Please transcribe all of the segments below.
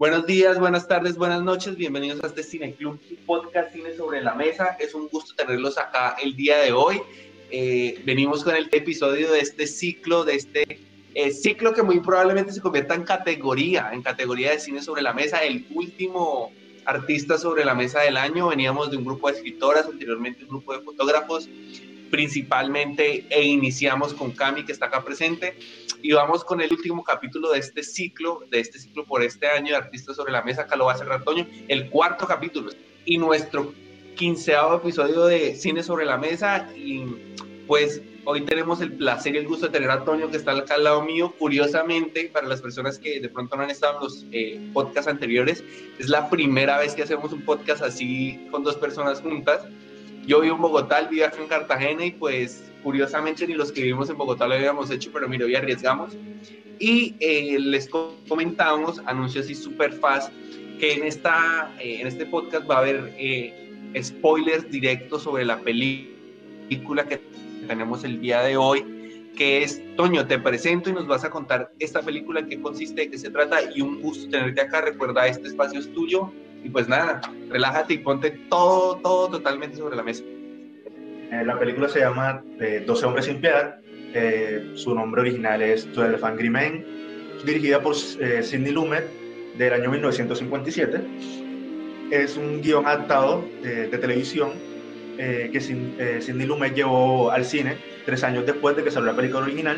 Buenos días, buenas tardes, buenas noches, bienvenidos a este Cine Club podcast Cine sobre la Mesa. Es un gusto tenerlos acá el día de hoy. Eh, venimos con el episodio de este ciclo, de este eh, ciclo que muy probablemente se convierta en categoría, en categoría de cine sobre la mesa, el último artista sobre la mesa del año. Veníamos de un grupo de escritoras, anteriormente un grupo de fotógrafos, principalmente, e iniciamos con Cami, que está acá presente, y vamos con el último capítulo de este ciclo, de este ciclo por este año de Artistas sobre la Mesa, acá lo va a cerrar Toño, el cuarto capítulo, y nuestro quinceavo episodio de Cine sobre la Mesa, y pues hoy tenemos el placer y el gusto de tener a Toño que está acá al lado mío. Curiosamente, para las personas que de pronto no han estado en los eh, podcasts anteriores, es la primera vez que hacemos un podcast así con dos personas juntas. Yo vivo en Bogotá, vive acá en Cartagena y pues curiosamente ni los que vivimos en Bogotá lo habíamos hecho, pero mira, hoy arriesgamos. Y eh, les comentamos, anuncio así súper fast, que en, esta, eh, en este podcast va a haber spoilers directos sobre la película que tenemos el día de hoy, que es, Toño, te presento y nos vas a contar esta película, en qué consiste, de qué se trata, y un gusto tenerte acá, recuerda, este espacio es tuyo, y pues nada, relájate y ponte todo, todo totalmente sobre la mesa. Eh, la película se llama 12 eh, hombres sin piedad, eh, su nombre original es Twelve Angry Men, dirigida por Sidney Lumet del año 1957. Es un guion adaptado de televisión eh, que eh, Cindy Lumet llevó al cine tres años después de que salió la película original.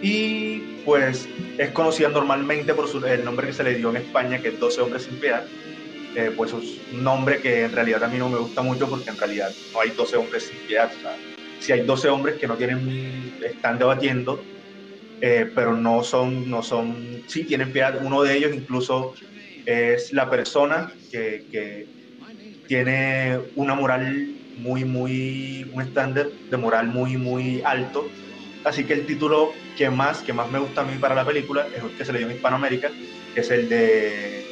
Y pues es conocida normalmente por el nombre que se le dio en España, que es 12 hombres sin piedad. Eh, pues es un nombre que en realidad a mí no me gusta mucho porque en realidad no hay 12 hombres sin piedad. si hay 12 hombres que no tienen, están debatiendo, pero no son, no son, sí tienen piedad. Uno de ellos incluso es la persona que, que tiene una moral muy, muy, un estándar de moral muy, muy alto. Así que el título que más, que más me gusta a mí para la película es el que se le dio en Hispanoamérica, que es el de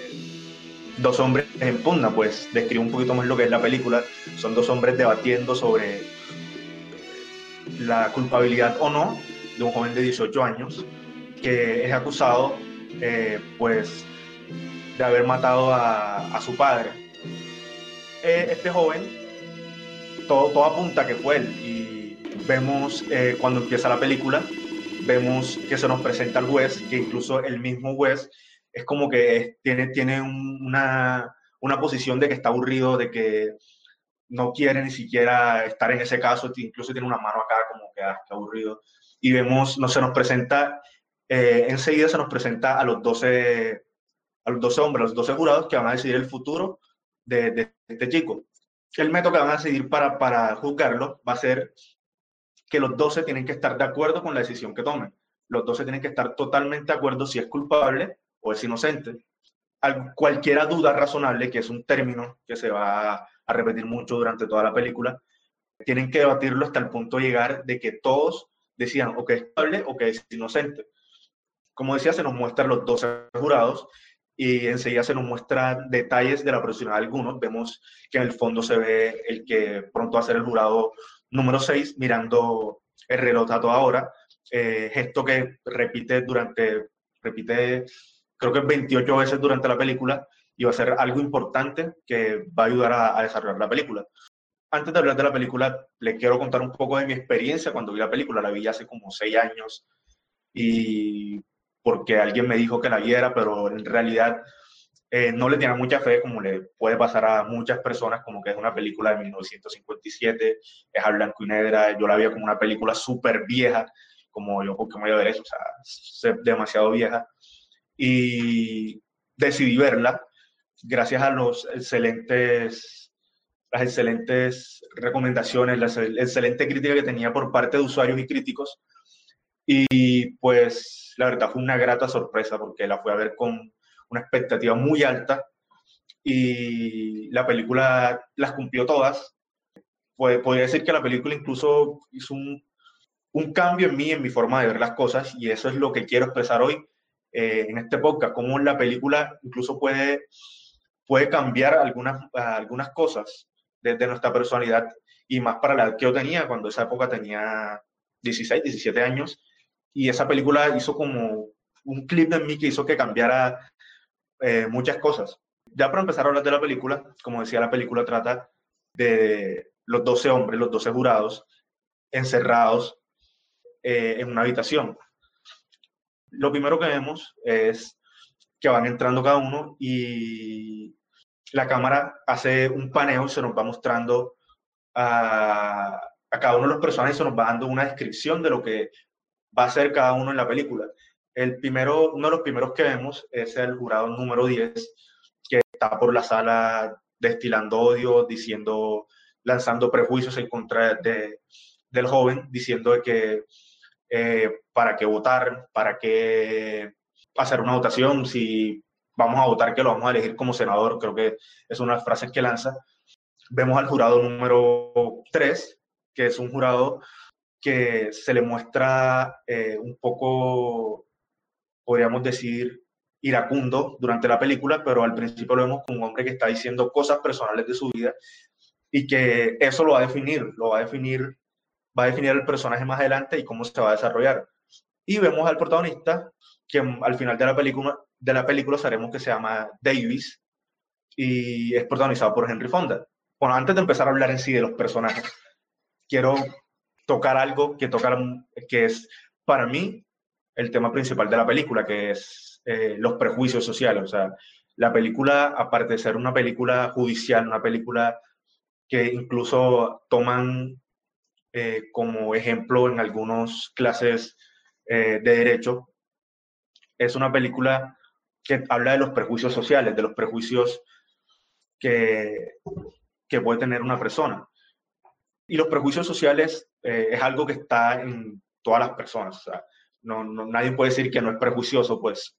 Dos hombres en pugna, pues describe un poquito más lo que es la película. Son dos hombres debatiendo sobre la culpabilidad o no de un joven de 18 años que es acusado, eh, pues, de haber matado a, a su padre. Eh, este joven todo, apunta que fue él. Y vemos eh, cuando empieza la película, vemos que se nos presenta el juez, que incluso el mismo juez es como que tiene, tiene una, una posición de que está aburrido, de que no quiere ni siquiera estar en ese caso, incluso tiene una mano acá como que ah, está aburrido. Y vemos, no se nos presenta, eh, enseguida se nos presenta a los 12, a los 12 hombres, a los 12 jurados que van a decidir el futuro de, de este chico el método que van a seguir para, para juzgarlo va a ser que los 12 tienen que estar de acuerdo con la decisión que tomen. Los 12 tienen que estar totalmente de acuerdo si es culpable o es inocente. cualquiera duda razonable, que es un término que se va a repetir mucho durante toda la película, tienen que debatirlo hasta el punto de llegar de que todos decían o que es culpable o que es inocente. Como decía, se nos muestran los 12 jurados y enseguida se nos muestran detalles de la profesión de algunos. Vemos que en el fondo se ve el que pronto va a ser el jurado número 6 mirando el reloj a toda hora, eh, gesto que repite durante, repite creo que 28 veces durante la película y va a ser algo importante que va a ayudar a, a desarrollar la película. Antes de hablar de la película, le quiero contar un poco de mi experiencia cuando vi la película. La vi hace como seis años y porque alguien me dijo que la viera, pero en realidad eh, no le tenía mucha fe, como le puede pasar a muchas personas, como que es una película de 1957, es a blanco y negra, yo la vi como una película súper vieja, como yo, porque me voy a ver eso? O sea, demasiado vieja. Y decidí verla gracias a los excelentes, las excelentes recomendaciones, la excelente crítica que tenía por parte de usuarios y críticos. Y pues la verdad fue una grata sorpresa porque la fui a ver con una expectativa muy alta y la película las cumplió todas. Pues, podría decir que la película incluso hizo un, un, cambio en mí, en mi forma de ver las cosas y eso es lo que quiero expresar hoy eh, en este podcast, cómo la película incluso puede, puede cambiar algunas, algunas cosas desde nuestra personalidad y más para la que yo tenía, cuando esa época tenía 16, 17 años y esa película hizo como un clip de mí que hizo que cambiara eh, muchas cosas. Ya para empezar a hablar de la película, como decía, la película trata de los 12 hombres, los 12 jurados, encerrados eh, en una habitación. Lo primero que vemos es que van entrando cada uno y la cámara hace un paneo, se nos va mostrando a, a cada uno de los personajes, se nos va dando una descripción de lo que va a ser cada uno en la película. El primero, uno de los primeros que vemos es el jurado número 10, que está por la sala destilando odio, diciendo, lanzando prejuicios en contra de, del joven, diciendo que eh, para qué votar, para qué hacer una votación, si vamos a votar que lo vamos a elegir como senador, creo que es una de las frases que lanza. Vemos al jurado número 3, que es un jurado que se le muestra eh, un poco, podríamos decir, iracundo durante la película, pero al principio lo vemos como un hombre que está diciendo cosas personales de su vida y que eso lo va a definir, lo va a definir, va a definir el personaje más adelante y cómo se va a desarrollar. Y vemos al protagonista, que al final de la película, de la película sabemos que se llama Davis y es protagonizado por Henry Fonda. Bueno, antes de empezar a hablar en sí de los personajes, quiero tocar algo que, tocar, que es para mí el tema principal de la película, que es eh, los prejuicios sociales. O sea, la película, aparte de ser una película judicial, una película que incluso toman eh, como ejemplo en algunas clases eh, de derecho, es una película que habla de los prejuicios sociales, de los prejuicios que, que puede tener una persona. Y los prejuicios sociales eh, es algo que está en todas las personas. O sea, no, nadie puede decir que no es prejuicioso, pues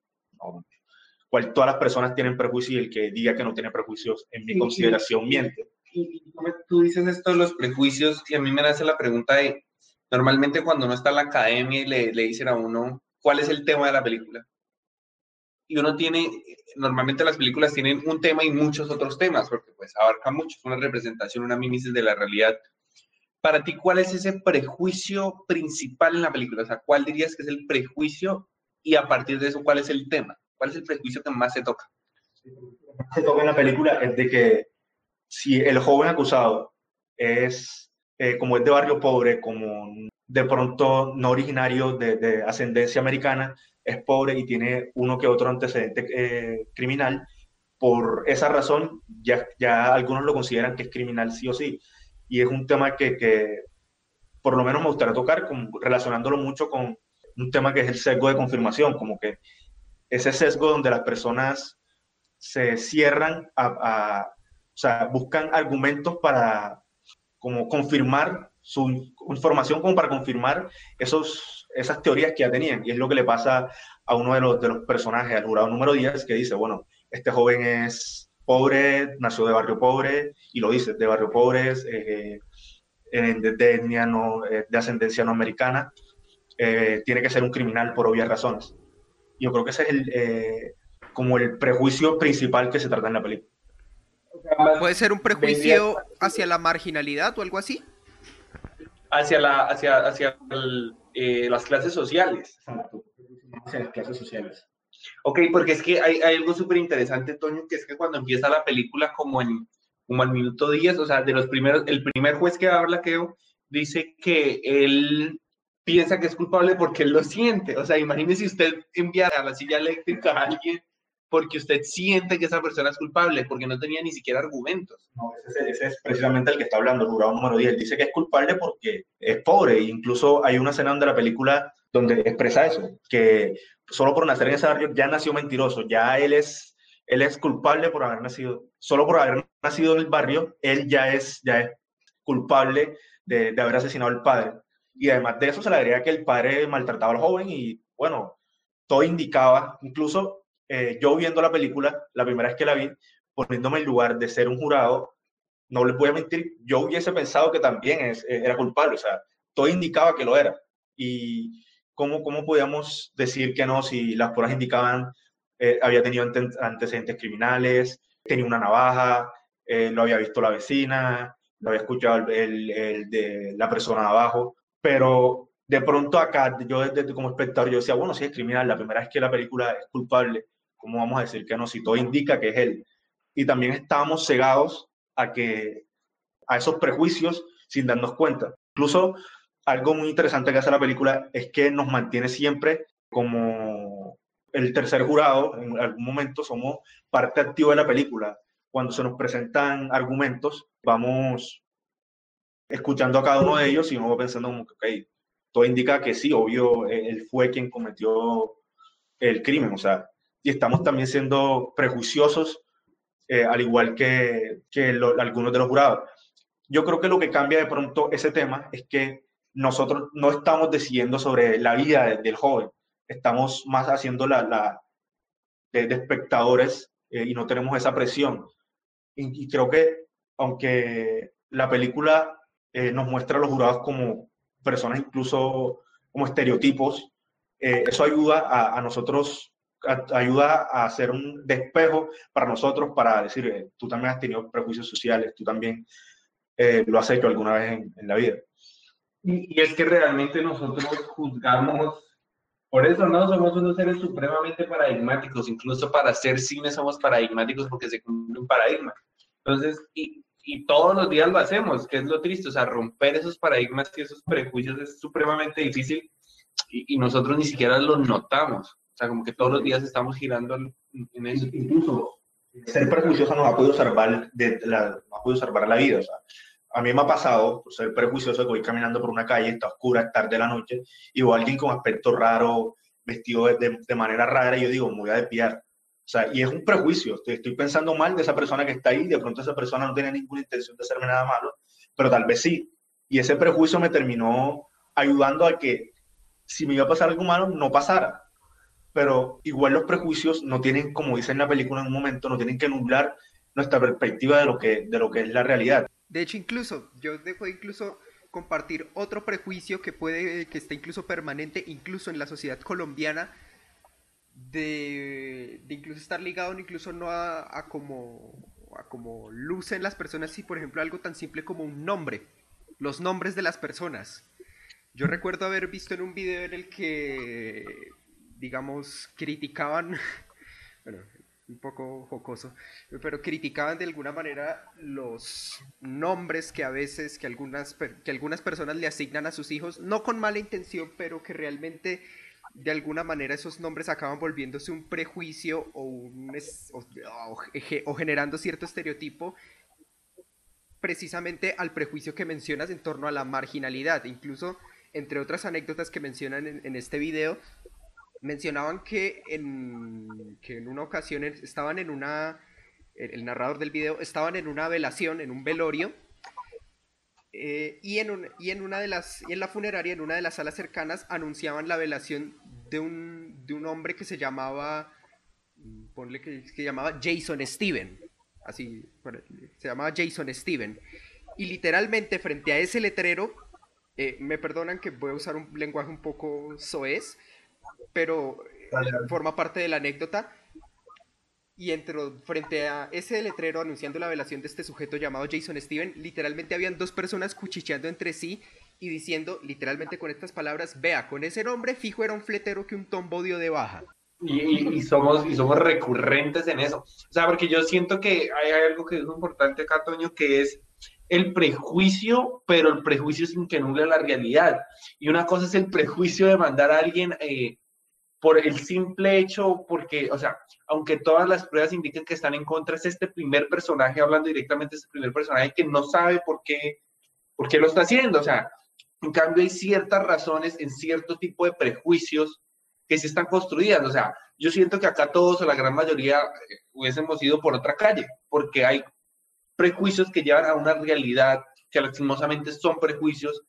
cual, todas las personas tienen prejuicios y el que diga que no tiene prejuicios, en mi consideración, miente. Tú dices esto de los prejuicios y a mí me hace la pregunta de, normalmente cuando uno está en la academia y le, le dicen a uno, ¿cuál es el tema de la película? Y uno tiene, normalmente las películas tienen un tema y muchos otros temas, porque pues abarca mucho, es una representación, una mimesis de la realidad para ti, ¿cuál es ese prejuicio principal en la película? O sea, ¿cuál dirías que es el prejuicio y a partir de eso, cuál es el tema? ¿Cuál es el prejuicio que más se toca? Se toca en la película es de que si el joven acusado es, eh, como es de barrio pobre, como de pronto no originario de, ascendencia americana, es pobre y tiene uno que otro antecedente eh, criminal, por esa razón ya, ya algunos lo consideran que es criminal sí o sí. Y es un tema que, que por lo menos me gustaría tocar relacionándolo mucho con un tema que es el sesgo de confirmación, como que ese sesgo donde las personas se cierran a, o sea, buscan argumentos para como confirmar su información como para confirmar esos, esas teorías que ya tenían. Y es lo que le pasa a uno de los, de los personajes, al jurado número 10, que dice, bueno, este joven es pobre, nació de barrio pobre, y lo dice, de barrio pobre, eh, de, etnia no, eh, de ascendencia no americana, eh, tiene que ser un criminal por obvias razones. Yo creo que ese es el, eh, como el prejuicio principal que se trata en la película. ¿Puede ser un prejuicio hacia la marginalidad o algo así? Hacia, la, hacia, hacia las clases sociales. Hacia las clases sociales. Ok, porque es que hay, hay algo súper interesante, Toño, que es que cuando empieza la película como en como al minuto 10, o sea, de los primeros, el primer juez que habla, creo, dice que él piensa que es culpable porque él lo siente. O sea, imagínese usted enviar a la silla eléctrica a alguien porque usted siente que esa persona es culpable, porque no tenía ni siquiera argumentos. No, ese, es precisamente el que está hablando, el jurado número 10. Dice que es culpable porque es pobre. E incluso hay una escena de la película donde expresa eso, que solo por nacer en ese barrio ya nació mentiroso, ya él es, él es culpable por haber nacido, solo por haber nacido en el barrio, él ya es, ya es culpable de, de haber asesinado al padre. Y además de eso se le agrega que el padre maltrataba al joven y bueno, todo indicaba, incluso eh, yo viendo la película, la primera vez que la vi, poniéndome en lugar de ser un jurado, no les voy a mentir, yo hubiese pensado que también es, era culpable, o sea, todo indicaba que lo era. Y ¿cómo, cómo podíamos decir que no si las pruebas indicaban eh, había tenido antecedentes criminales, tenía una navaja, eh, lo había visto la vecina, lo había escuchado el, de la persona abajo, pero de pronto acá, yo desde, como espectador, yo decía, bueno, si es criminal, la primera vez que la película es culpable, ¿cómo vamos a decir que no? Si todo indica que es él. Y también estábamos cegados a, que, a esos prejuicios sin darnos cuenta. Incluso algo muy interesante que hace la película es que nos mantiene siempre como el tercer jurado, en algún momento somos parte activa de la película. Cuando se nos presentan argumentos, vamos escuchando a cada uno de ellos y vamos pensando como que, todo indica que sí, obvio, él fue quien cometió el crimen, o sea, y estamos también siendo prejuiciosos, eh, al igual que, que algunos de los jurados. Yo creo que lo que cambia de pronto ese tema es que nosotros no estamos decidiendo sobre la vida del joven, estamos más haciendo la, la de, espectadores eh, y no tenemos esa presión. Y, creo que aunque la película eh, nos muestra a los jurados como personas incluso como estereotipos, eso ayuda a, nosotros ayuda a hacer un despejo para nosotros, para decir, eh, tú también has tenido prejuicios sociales, tú también eh, lo has hecho alguna vez en, la vida. Y, es que realmente nosotros juzgamos, por eso no somos unos seres supremamente paradigmáticos, incluso para hacer cine somos paradigmáticos porque se cumple un paradigma. Entonces, y, y todos los días lo hacemos, que es lo triste, o sea, romper esos paradigmas y esos prejuicios es supremamente difícil y, nosotros ni siquiera lo notamos. O sea, como que todos los días estamos girando en eso. Incluso ser prejuicioso nos podido salvar, de la, nos podido salvar la vida. O sea, a mí me ha pasado por ser prejuicioso que voy caminando por una calle, está oscura, es tarde de la noche, y veo a alguien con aspecto raro, vestido de, de, manera rara, y yo digo, me voy a desviar. O sea, y es un prejuicio. Estoy, pensando mal de esa persona que está ahí, de pronto esa persona no tiene ninguna intención de hacerme nada malo, pero tal vez sí. Y ese prejuicio me terminó ayudando a que si me iba a pasar algo malo, no pasara pero igual los prejuicios no tienen, como dice en la película en un momento, no tienen que nublar nuestra perspectiva de lo que, de lo que es la realidad. De hecho, incluso, yo dejo incluso compartir otro prejuicio que puede, que está incluso permanente, incluso en la sociedad colombiana, de, incluso estar ligado incluso no a, a, como, a como lucen las personas, si por ejemplo algo tan simple como un nombre, los nombres de las personas. Yo recuerdo haber visto en un video en el que digamos, criticaban, bueno, un poco jocoso, pero criticaban de alguna manera los nombres que a veces, que algunas, que algunas personas le asignan a sus hijos, no con mala intención, pero que realmente de alguna manera esos nombres acaban volviéndose un prejuicio o, un, o generando cierto estereotipo precisamente al prejuicio que mencionas en torno a la marginalidad. Incluso, entre otras anécdotas que mencionan en, este video, mencionaban que en, que en una ocasión estaban en una, el narrador del video, estaban en una velación, en un velorio, eh, y, en y en una de las, y en la funeraria, en una de las salas cercanas, anunciaban la velación de un, de un hombre que se llamaba, ponle que, que llamaba Jason Steven, así, se llamaba Jason Steven, y literalmente frente a ese letrero, eh, me perdonan que voy a usar un lenguaje un poco soez, pero eh, forma parte de la anécdota. Y entró frente a ese letrero anunciando la velación de este sujeto llamado Jason Steven, literalmente habían dos personas cuchicheando entre sí y diciendo, literalmente con estas palabras, vea, con ese nombre fijo era un fletero que un tombo dio de baja. Y, somos, y somos recurrentes en eso. O sea, porque yo siento que hay, algo que es importante acá, Toño, que es el prejuicio, pero el prejuicio sin que nuble la realidad. Y una cosa es el prejuicio de mandar a alguien eh, por el simple hecho, porque, o sea, aunque todas las pruebas indiquen que están en contra, es este primer personaje, hablando directamente de este primer personaje, que no sabe por qué, por qué lo está haciendo. O sea, en cambio hay ciertas razones en cierto tipo de prejuicios que se están construidas. O sea, yo siento que acá todos o la gran mayoría eh, hubiésemos ido por otra calle, porque hay prejuicios que llevan a una realidad que lastimosamente son prejuicios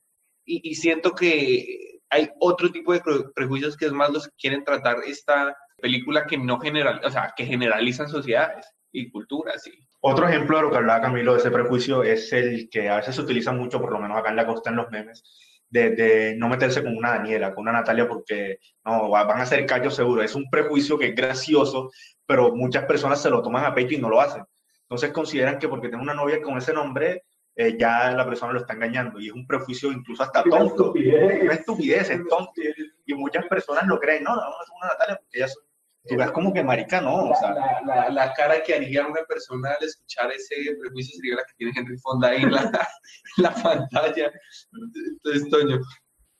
y, y siento que hay otro tipo de prejuicios que es más los que quieren tratar esta película que no general, o sea, que generalizan sociedades y culturas. Otro ejemplo de lo que hablaba Camilo de ese prejuicio es el que a veces se utiliza mucho, por lo menos acá en la costa en los memes, de, de, no meterse con una Daniela, con una Natalia, porque no, van a ser callos seguro. Es un prejuicio que es gracioso, pero muchas personas se lo toman a pecho y no lo hacen. Entonces consideran que porque tengo una novia con ese nombre, eh, ya la persona lo está engañando y es un prejuicio incluso hasta tonto. Una estupidez, es tonto. Y muchas personas lo creen, no, no, es una Natalia porque ella tú ves como que marica, no, o sea, la, la, la, cara que haría una persona al escuchar ese prejuicio sería la que tiene Henry Fonda ahí en la, la pantalla. Entonces, Toño.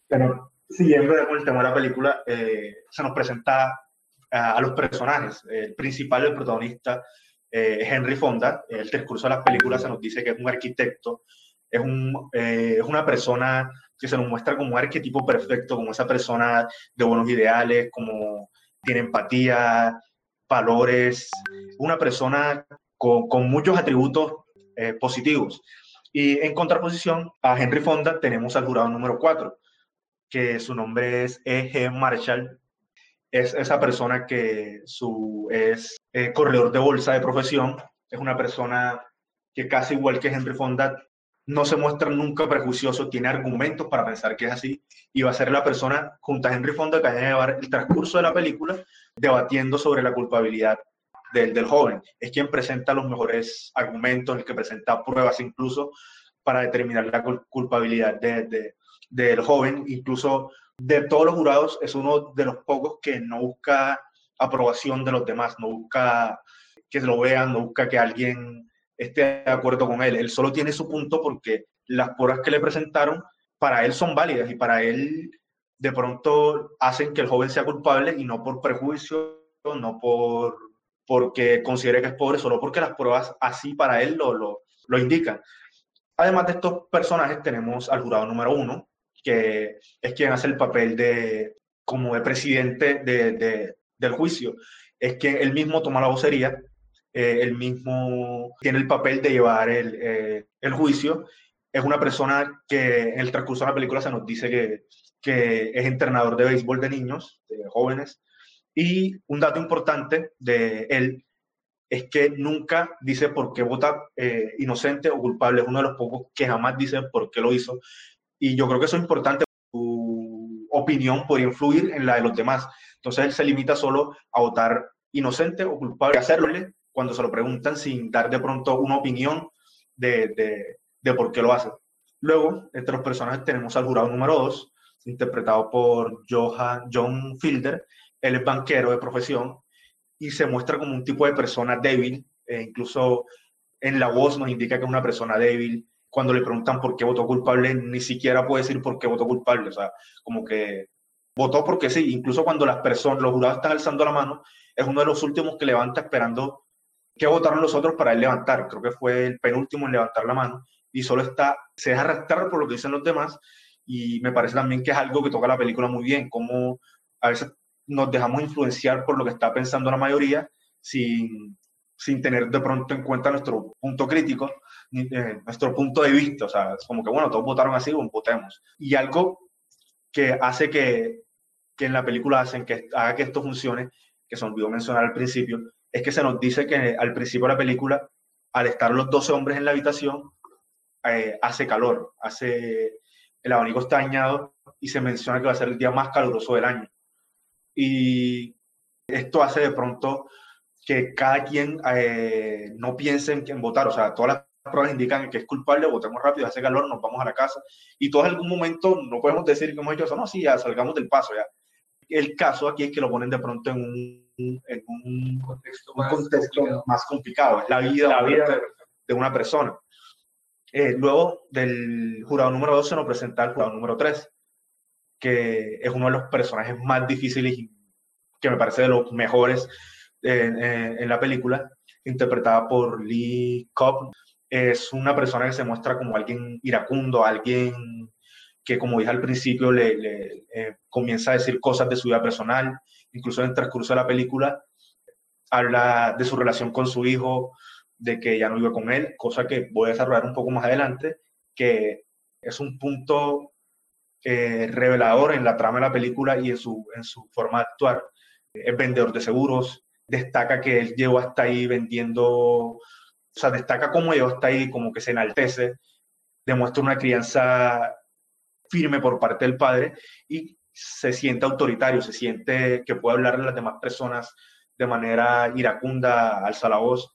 Pero siguiendo con el tema de la película, eh, se nos presenta a, a, los personajes. El principal, el protagonista, eh, Henry Fonda. El discurso de la película se nos dice que es un arquitecto, es, un, eh, es una persona que se nos muestra como un arquetipo perfecto, como esa persona de buenos ideales, como tiene empatía, valores, una persona con, con muchos atributos eh, positivos. Y en contraposición a Henry Fonda tenemos al jurado número 4, que su nombre es E.G. Marshall. Es esa persona que su, es eh, corredor de bolsa de profesión, es una persona que casi igual que Henry Fonda no se muestra nunca prejuicioso, tiene argumentos para pensar que es así y va a ser la persona junto a Henry Fonda que va a llevar el transcurso de la película debatiendo sobre la culpabilidad del, del, joven. Es quien presenta los mejores argumentos, el que presenta pruebas incluso para determinar la culpabilidad de, de, del joven. Incluso de todos los jurados es uno de los pocos que no busca aprobación de los demás, no busca que se lo vean, no busca que alguien esté de acuerdo con él. Él solo tiene su punto porque las pruebas que le presentaron para él son válidas y para él de pronto hacen que el joven sea culpable y no por prejuicio, no por porque considere que es pobre, solo porque las pruebas así para él lo, lo, lo indican. Además de estos personajes tenemos al jurado número uno, que es quien hace el papel de como de presidente de, de, del juicio. Es quien él mismo toma la vocería eh, él mismo tiene el papel de llevar el, eh, el, juicio. Es una persona que en el transcurso de la película se nos dice que, que es entrenador de béisbol de niños, de jóvenes. Y un dato importante de él es que nunca dice por qué vota eh, inocente o culpable. Es uno de los pocos que jamás dice por qué lo hizo. Y yo creo que eso es importante. Su opinión podría influir en la de los demás. Entonces él se limita solo a votar inocente o culpable, hacerlo cuando se lo preguntan sin dar de pronto una opinión de, de, de por qué lo hace. Luego, entre los personajes tenemos al jurado número 2, interpretado por Johan, John Fielder. Él es banquero de profesión y se muestra como un tipo de persona débil. E incluso en la voz nos indica que es una persona débil. Cuando le preguntan por qué votó culpable, ni siquiera puede decir por qué votó culpable. O sea, como que votó porque sí. Incluso cuando las personas, los jurados están alzando la mano, es uno de los últimos que levanta esperando ¿Qué votaron los otros para él levantar? Creo que fue el penúltimo en levantar la mano y solo está, se deja arrastrar por lo que dicen los demás y me parece también que es algo que toca la película muy bien, como a veces nos dejamos influenciar por lo que está pensando la mayoría sin, sin tener de pronto en cuenta nuestro punto crítico, eh, nuestro punto de vista, o sea, es como que bueno, todos votaron así, votemos. Y algo que hace que, que en la película hacen que haga que esto funcione, que se olvidó mencionar al principio, es que se nos dice que al principio de la película, al estar los 12 hombres en la habitación, eh, hace calor, hace, el abanico está dañado y se menciona que va a ser el día más caluroso del año. Y esto hace de pronto que cada quien eh, no piense en, en votar, o sea, todas las pruebas indican que es culpable, votemos rápido, hace calor, nos vamos a la casa. Y todos en algún momento no podemos decir que hemos hecho eso, no, sí, ya salgamos del paso, ya. El caso aquí es que lo ponen de pronto en un en un contexto, más, contexto complicado. más, complicado. es la vida, la vida de una persona. Eh, luego del jurado número 2 se nos presenta el jurado número 3, que es uno de los personajes más difíciles y que me parece de los mejores en, en, en la película, interpretada por Lee Cobb. Es una persona que se muestra como alguien iracundo, alguien que, como dije al principio, le, eh, comienza a decir cosas de su vida personal, incluso en el transcurso de la película, habla de su relación con su hijo, de que ya no vive con él, cosa que voy a desarrollar un poco más adelante, que es un punto eh, revelador en la trama de la película y en su, en su forma de actuar. Es vendedor de seguros, destaca que él llegó hasta ahí vendiendo, o sea, destaca cómo llegó hasta ahí, como que se enaltece, demuestra una crianza firme por parte del padre y se siente autoritario, se siente que puede hablar a las demás personas de manera iracunda, alza la voz.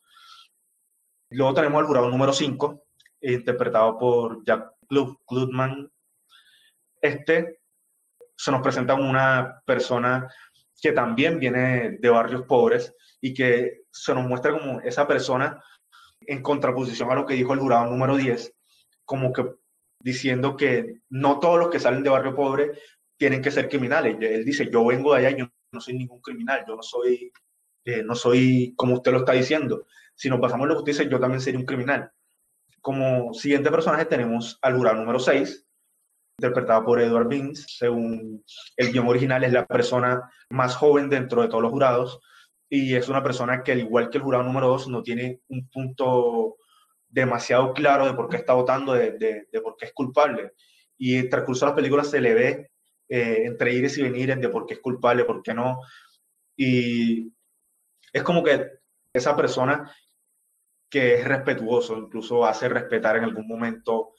Luego tenemos al jurado número 5, interpretado por Jack Klugman. Este se nos presenta como una persona que también viene de barrios pobres y que se nos muestra como esa persona en contraposición a lo que dijo el jurado número 10, como que diciendo que no todos los que salen de barrio pobre tienen que ser criminales. Él dice, yo vengo de allá, yo no soy ningún criminal, yo no soy, eh, no soy como usted lo está diciendo. Si nos pasamos lo que usted dice, yo también sería un criminal. Como siguiente personaje tenemos al jurado número 6, interpretado por Edward Beans. Según el guion original, es la persona más joven dentro de todos los jurados y es una persona que, al igual que el jurado número 2, no tiene un punto demasiado claro de por qué está votando, de, de, por qué es culpable. Y el transcurso de la película se le ve eh, entre ires y venires de por qué es culpable, por qué no. Y es como que esa persona que es respetuoso, incluso hace respetar en algún momento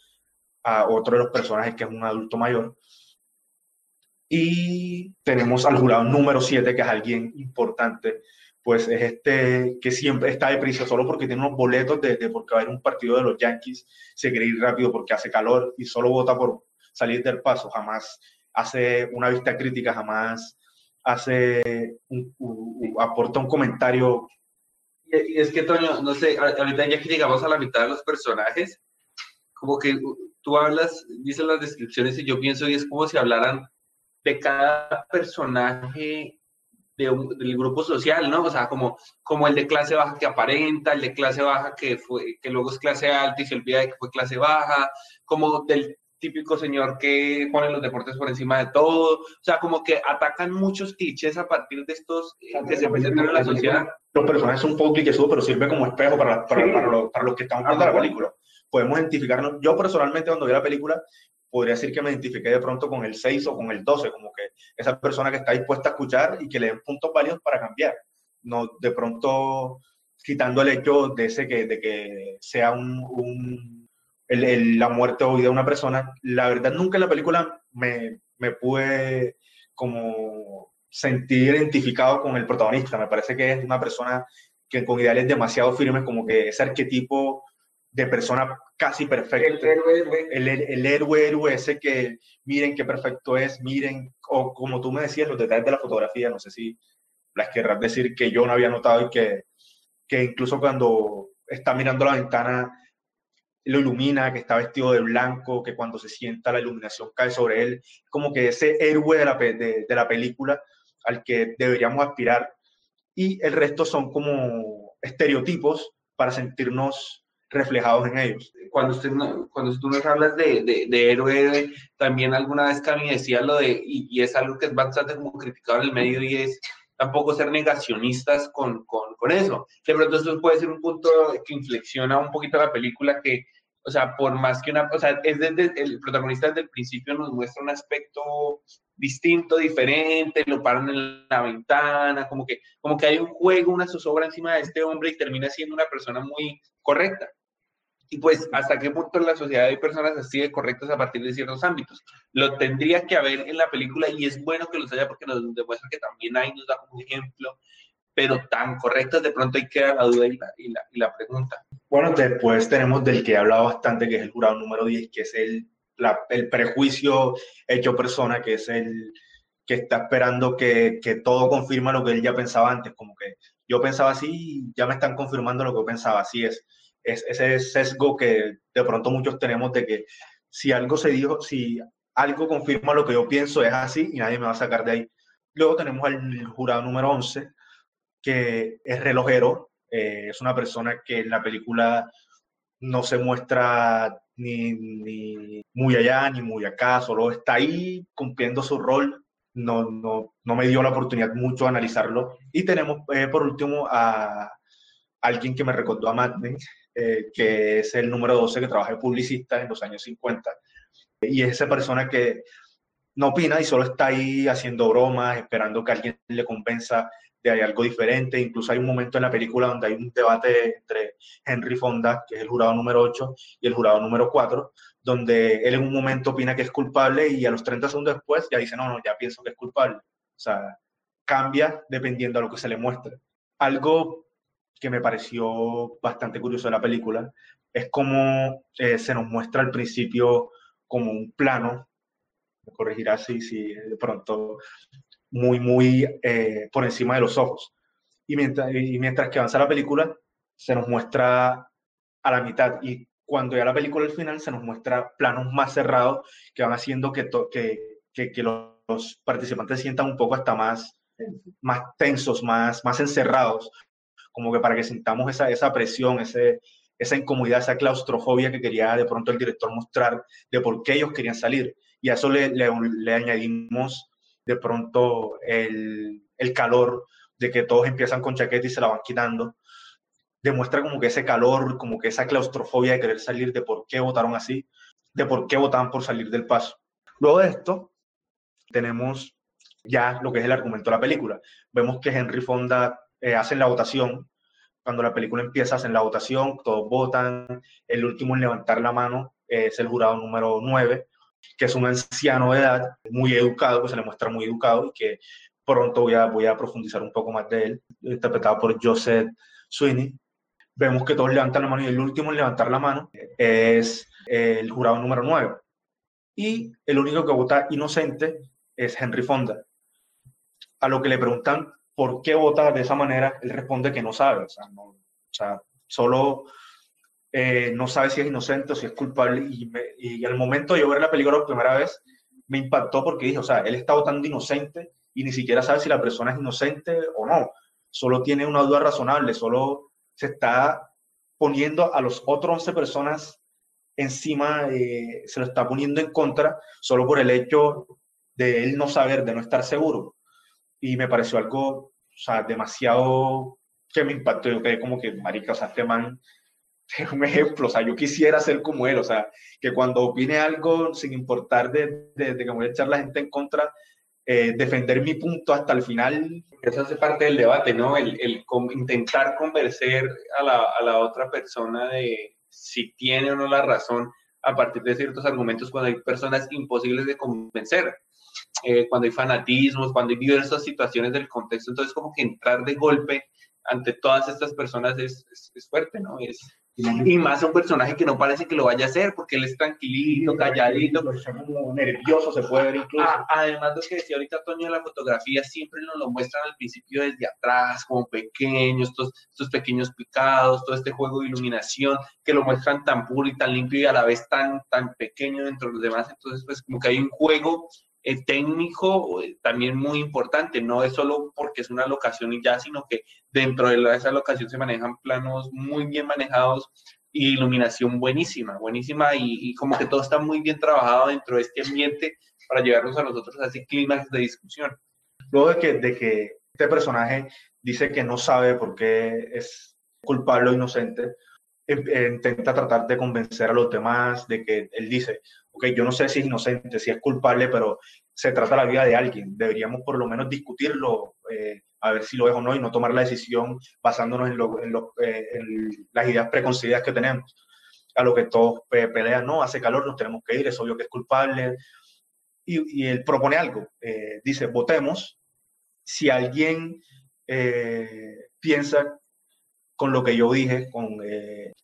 a otro de los personajes que es un adulto mayor. Y tenemos al jurado número 7, que es alguien importante, pues es este que siempre está deprisa solo porque tiene unos boletos de, porque va a haber un partido de los Yankees, se quiere ir rápido porque hace calor y solo vota por salir del paso, jamás hace una vista crítica, jamás hace aporta un comentario. Y, es que, Toño, no sé, ahorita ya que llegamos a la mitad de los personajes, como que tú hablas, dices las descripciones y yo pienso y es como si hablaran de cada personaje de del grupo social, ¿no? O sea, como, como el de clase baja que aparenta, el de clase baja que, fue, que luego es clase alta y se olvida de que fue clase baja, como del típico señor que pone los deportes por encima de todo, o sea, como que atacan muchos clichés a partir de estos que se presentan en la sociedad. Los personajes son un poco clichés, pero sirve como espejo para, para, para, los, para los que están viendo la película podemos identificarnos. Yo personalmente cuando vi la película podría decir que me identifiqué de pronto con el 6 o con el 12, como que esa persona que está dispuesta a escuchar y que le den puntos válidos para cambiar. No de pronto quitando el hecho de, ese que, de que sea un, un el, la muerte hoy de una persona. La verdad, nunca en la película me, me pude como sentir identificado con el protagonista. Me parece que es una persona que con ideales demasiado firmes, como que ese arquetipo de persona casi perfecta. El héroe, el, el, héroe, héroe ese que miren qué perfecto es, miren, o como tú me decías, los detalles de la fotografía, no sé si las querrás decir que yo no había notado y que, que incluso cuando está mirando la ventana lo ilumina, que está vestido de blanco, que cuando se sienta la iluminación cae sobre él, como que ese héroe de la, de, de la película al que deberíamos aspirar. Y el resto son como estereotipos para sentirnos reflejados en ellos. Cuando, usted, cuando tú nos hablas de, de, de héroe, también alguna vez Cami decía lo de, y, es algo que es bastante como criticado en el medio, y es tampoco ser negacionistas con, con, con eso. De pronto esto puede ser un punto que inflexiona un poquito la película que, o sea, por más que una, o sea, es desde el protagonista desde el principio nos muestra un aspecto distinto, diferente, lo paran en la ventana, como que, como que hay un juego, una zozobra encima de este hombre y termina siendo una persona muy correcta y pues hasta qué punto en la sociedad hay personas así de correctas a partir de ciertos ámbitos. Lo tendría que haber en la película y es bueno que los haya porque nos demuestra que también hay, nos da como ejemplo, pero tan correctas de pronto hay que dar la duda y la, y la, y la pregunta. Bueno, después tenemos del que he hablado bastante, que es el jurado número 10, que es el, la, el prejuicio hecho persona, que es el que está esperando que, que todo confirma lo que él ya pensaba antes, como que yo pensaba así, ya me están confirmando lo que yo pensaba, así es es ese sesgo que de pronto muchos tenemos de que si algo se dijo, si algo confirma lo que yo pienso es así y nadie me va a sacar de ahí. Luego tenemos al jurado número 11, que es relojero, eh, es una persona que en la película no se muestra ni, ni, muy allá ni muy acá, solo está ahí cumpliendo su rol. No, no, no me dio la oportunidad mucho de analizarlo. Y tenemos eh, por último a alguien que me recordó a Mad Men, eh, que es el número 12 que trabaja de publicista en los años 50. Y es esa persona que no opina y solo está ahí haciendo bromas, esperando que alguien le convenza de algo diferente. Incluso hay un momento en la película donde hay un debate entre Henry Fonda, que es el jurado número 8, y el jurado número 4, donde él en un momento opina que es culpable y a los 30 segundos después ya dice, no, no, ya pienso que es culpable. O sea, cambia dependiendo a lo que se le muestre. Algo que me pareció bastante curioso de la película es cómo eh, se nos muestra al principio como un plano, me corregirá si, si de pronto muy, muy eh, por encima de los ojos. Y mientras, y mientras que avanza la película, se nos muestra a la mitad y cuando ya la película al final se nos muestra planos más cerrados que van haciendo que, que, que, los, participantes sientan un poco hasta más, más tensos, más, más encerrados, como que para que sintamos esa, esa presión, ese, esa incomodidad, esa claustrofobia que quería de pronto el director mostrar de por qué ellos querían salir. Y a eso le, le, añadimos de pronto el, el, calor de que todos empiezan con chaqueta y se la van quitando. Demuestra como que ese calor, como que esa claustrofobia de querer salir, de por qué votaron así, de por qué votaban por salir del paso. Luego de esto, tenemos ya lo que es el argumento de la película. Vemos que Henry Fonda eh, hace la votación cuando la película empieza, hacen la votación, todos votan, el último en levantar la mano es el jurado número 9, que es un anciano de edad, muy educado, que se le muestra muy educado y que pronto voy a, voy a profundizar un poco más de él, interpretado por Joseph Sweeney. Vemos que todos levantan la mano y el último en levantar la mano es el jurado número 9. Y el único que vota inocente es Henry Fonda. A lo que le preguntan por qué vota de esa manera, él responde que no sabe, o sea, o sea solo eh, no sabe si es inocente o si es culpable. Y, y, al momento de yo ver la película por primera vez, me impactó porque dije, o sea, él está votando inocente y ni siquiera sabe si la persona es inocente o no. Solo tiene una duda razonable, solo se está poniendo a los otros 11 personas encima, eh, se lo está poniendo en contra solo por el hecho de él no saber, de no estar seguro y me pareció algo, sea, demasiado que me impactó. Yo quedé como que, marica, o sea, este man es un ejemplo, o sea, yo quisiera ser como él, o sea, que cuando opine algo, sin importar de, de, de que voy a echar la gente en contra, eh, defender mi punto hasta el final. Eso hace parte del debate, ¿no? El, el intentar convencer a la, a la otra persona de si tiene o no la razón a partir de ciertos argumentos cuando hay personas imposibles de convencer. Eh, cuando hay fanatismos, cuando hay diversas situaciones del contexto, entonces como que entrar de golpe ante todas estas personas es, es, fuerte, ¿no? Es, y más un personaje que no parece que lo vaya a hacer, porque él es tranquilito, calladito. nervioso, se puede ver incluso. además de lo que decía ahorita Toño de la fotografía, siempre nos lo muestran al principio desde atrás, como pequeños, estos, estos pequeños picados, todo este juego de iluminación, que lo muestran tan puro y tan limpio y a la vez tan, tan pequeño dentro de los demás. Entonces, pues como que hay un juego el técnico eh, también muy importante, no es solo porque es una locación y ya, sino que dentro de esa locación se manejan planos muy bien manejados y iluminación buenísima, buenísima y, como que todo está muy bien trabajado dentro de este ambiente para llevarnos a nosotros a ese clímax de discusión. Luego de que, de que este personaje dice que no sabe por qué es culpable o inocente, eh, intenta tratar de convencer a los demás de que él dice, ok, yo no sé si es inocente, si es culpable, pero se trata la vida de alguien. Deberíamos por lo menos discutirlo, eh, a ver si lo es o no, y no tomar la decisión basándonos en, eh, las ideas preconcebidas que tenemos. A lo que todos pelean, no, hace calor, nos tenemos que ir, es obvio que es culpable. Y, él propone algo, eh, dice, votemos. Si alguien piensa con lo que yo dije, con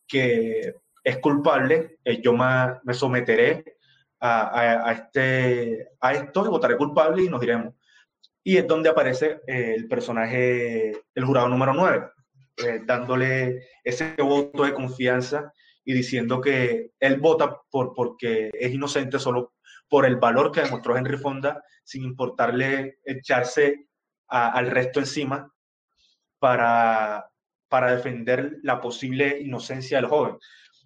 que es culpable, yo me someteré a, este, a esto y votaré culpable y nos diremos. Y es donde aparece eh, el personaje, el jurado número 9, eh, dándole ese voto de confianza y diciendo que él vota por, porque es inocente solo por el valor que demostró Henry Fonda, sin importarle echarse al resto encima para, para defender la posible inocencia del joven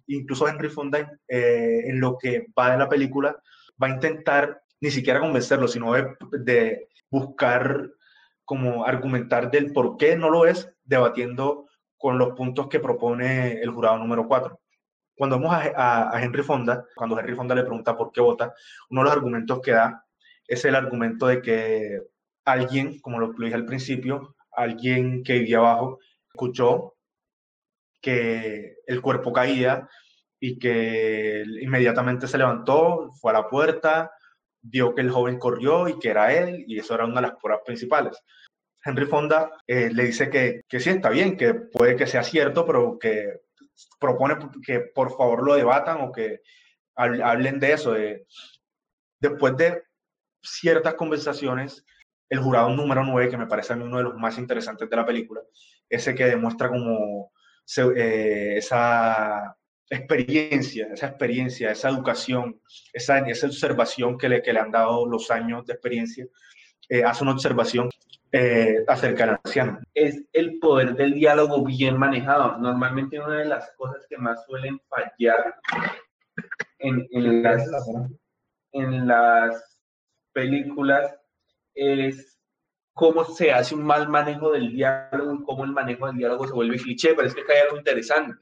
incluso Henry Fonda, eh, en lo que va de la película, va a intentar ni siquiera convencerlo, sino de, buscar como argumentar del por qué no lo es, debatiendo con los puntos que propone el jurado número 4. Cuando vemos a, Henry Fonda, cuando Henry Fonda le pregunta por qué vota, uno de los argumentos que da es el argumento de que alguien, como lo, lo dije al principio, alguien que vivía abajo, escuchó que el cuerpo caía y que inmediatamente se levantó, fue a la puerta, vio que el joven corrió y que era él, y eso era una de las pruebas principales. Henry Fonda eh, le dice que, que sí está bien, que puede que sea cierto, pero que propone que por favor lo debatan o que hablen de eso. De, después de ciertas conversaciones, el jurado número 9, que me parece a mí uno de los más interesantes de la película, ese que demuestra como eh, esa experiencia, esa experiencia, esa educación, esa, esa observación que le, que le han dado los años de experiencia, eh, hace una observación eh, acerca del anciano. Es el poder del diálogo bien manejado. Normalmente una de las cosas que más suelen fallar en, en, las, en las películas es cómo se hace un mal manejo del diálogo y cómo el manejo del diálogo se vuelve cliché, pero es que acá hay algo interesante.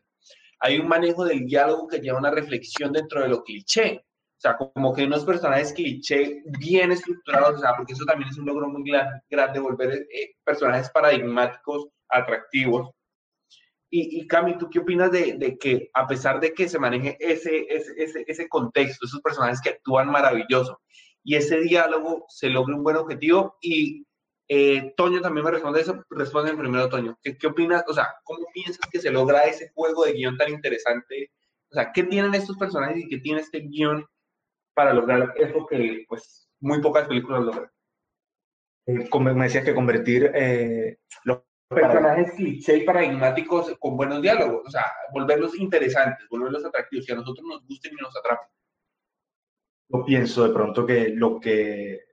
Hay un manejo del diálogo que lleva una reflexión dentro de lo cliché. O sea, como que unos personajes cliché bien estructurados, o sea, porque eso también es un logro muy grande, volver eh, personajes paradigmáticos, atractivos. Y, y Cami, ¿tú qué opinas de, de, que a pesar de que se maneje ese, ese, ese contexto, esos personajes que actúan maravilloso, y ese diálogo se logre un buen objetivo y eh, Toño también me responde eso, responde primero Toño. ¿Qué, ¿Qué, opinas? O sea, ¿cómo piensas que se logra ese juego de guion tan interesante? O sea, ¿qué tienen estos personajes y qué tiene este guion para lograr eso que pues muy pocas películas logran? Eh, como me decías que convertir eh, los personajes cliché y paradigmáticos con buenos diálogos, o sea, volverlos interesantes, volverlos atractivos, que a nosotros nos gusten y nos atrapen. Yo pienso de pronto que lo que,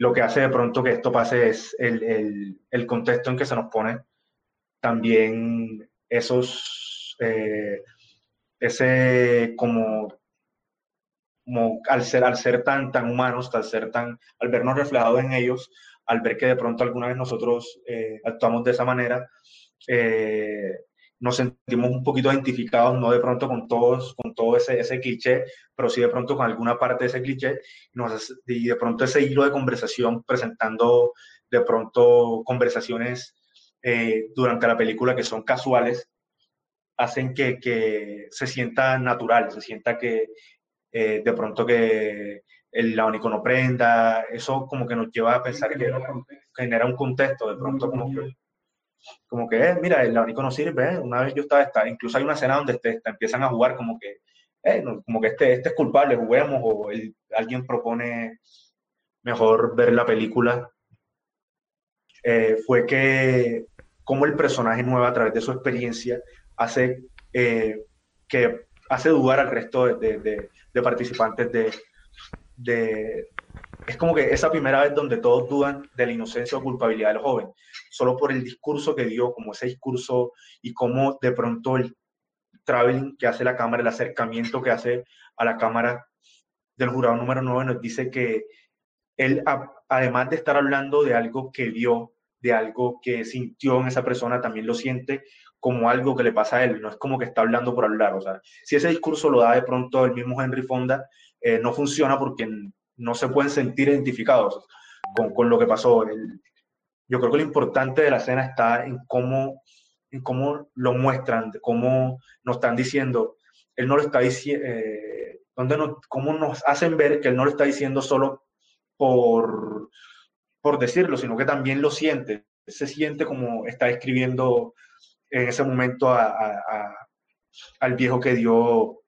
lo que hace de pronto que esto pase es el, el, el contexto en que se nos pone, también esos, eh, ese como, como al ser, al ser tan, tan humanos, al ser tan, al vernos reflejados en ellos, al ver que de pronto alguna vez nosotros eh, actuamos de esa manera, eh, nos sentimos un poquito identificados, no de pronto con todos, con todo ese, ese cliché, pero sí de pronto con alguna parte de ese cliché, nos, y de pronto ese hilo de conversación presentando de pronto conversaciones eh, durante la película que son casuales, hacen que, que se sienta natural, se sienta que eh, de pronto que el abanico no prenda, eso como que nos lleva a pensar que genera un contexto, de pronto como que como que, eh, mira, el abanico no sirve, ¿eh? una vez yo estaba, está, incluso hay una escena donde te, empiezan a jugar como que, eh, como que este, este es culpable, juguemos, o alguien propone mejor ver la película, eh, fue que como el personaje nuevo a través de su experiencia hace que hace dudar al resto de, de, de participantes de, de, es como que esa primera vez donde todos dudan de la inocencia o culpabilidad del joven, solo por el discurso que dio, como ese discurso y cómo de pronto el traveling que hace la cámara, el acercamiento que hace a la cámara del jurado número 9 nos dice que él, además de estar hablando de algo que vio, de algo que sintió en esa persona, también lo siente como algo que le pasa a él, no es como que está hablando por hablar, o sea, si ese discurso lo da de pronto el mismo Henry Fonda, eh, no funciona porque no se pueden sentir identificados con, con lo que pasó. El, yo creo que lo importante de la escena está en cómo, en cómo lo muestran, cómo nos están diciendo. Él no lo está diciendo, eh, nos, cómo nos hacen ver que él no lo está diciendo solo por, por decirlo, sino que también lo siente. Se siente como está escribiendo en ese momento a, a, al viejo que dio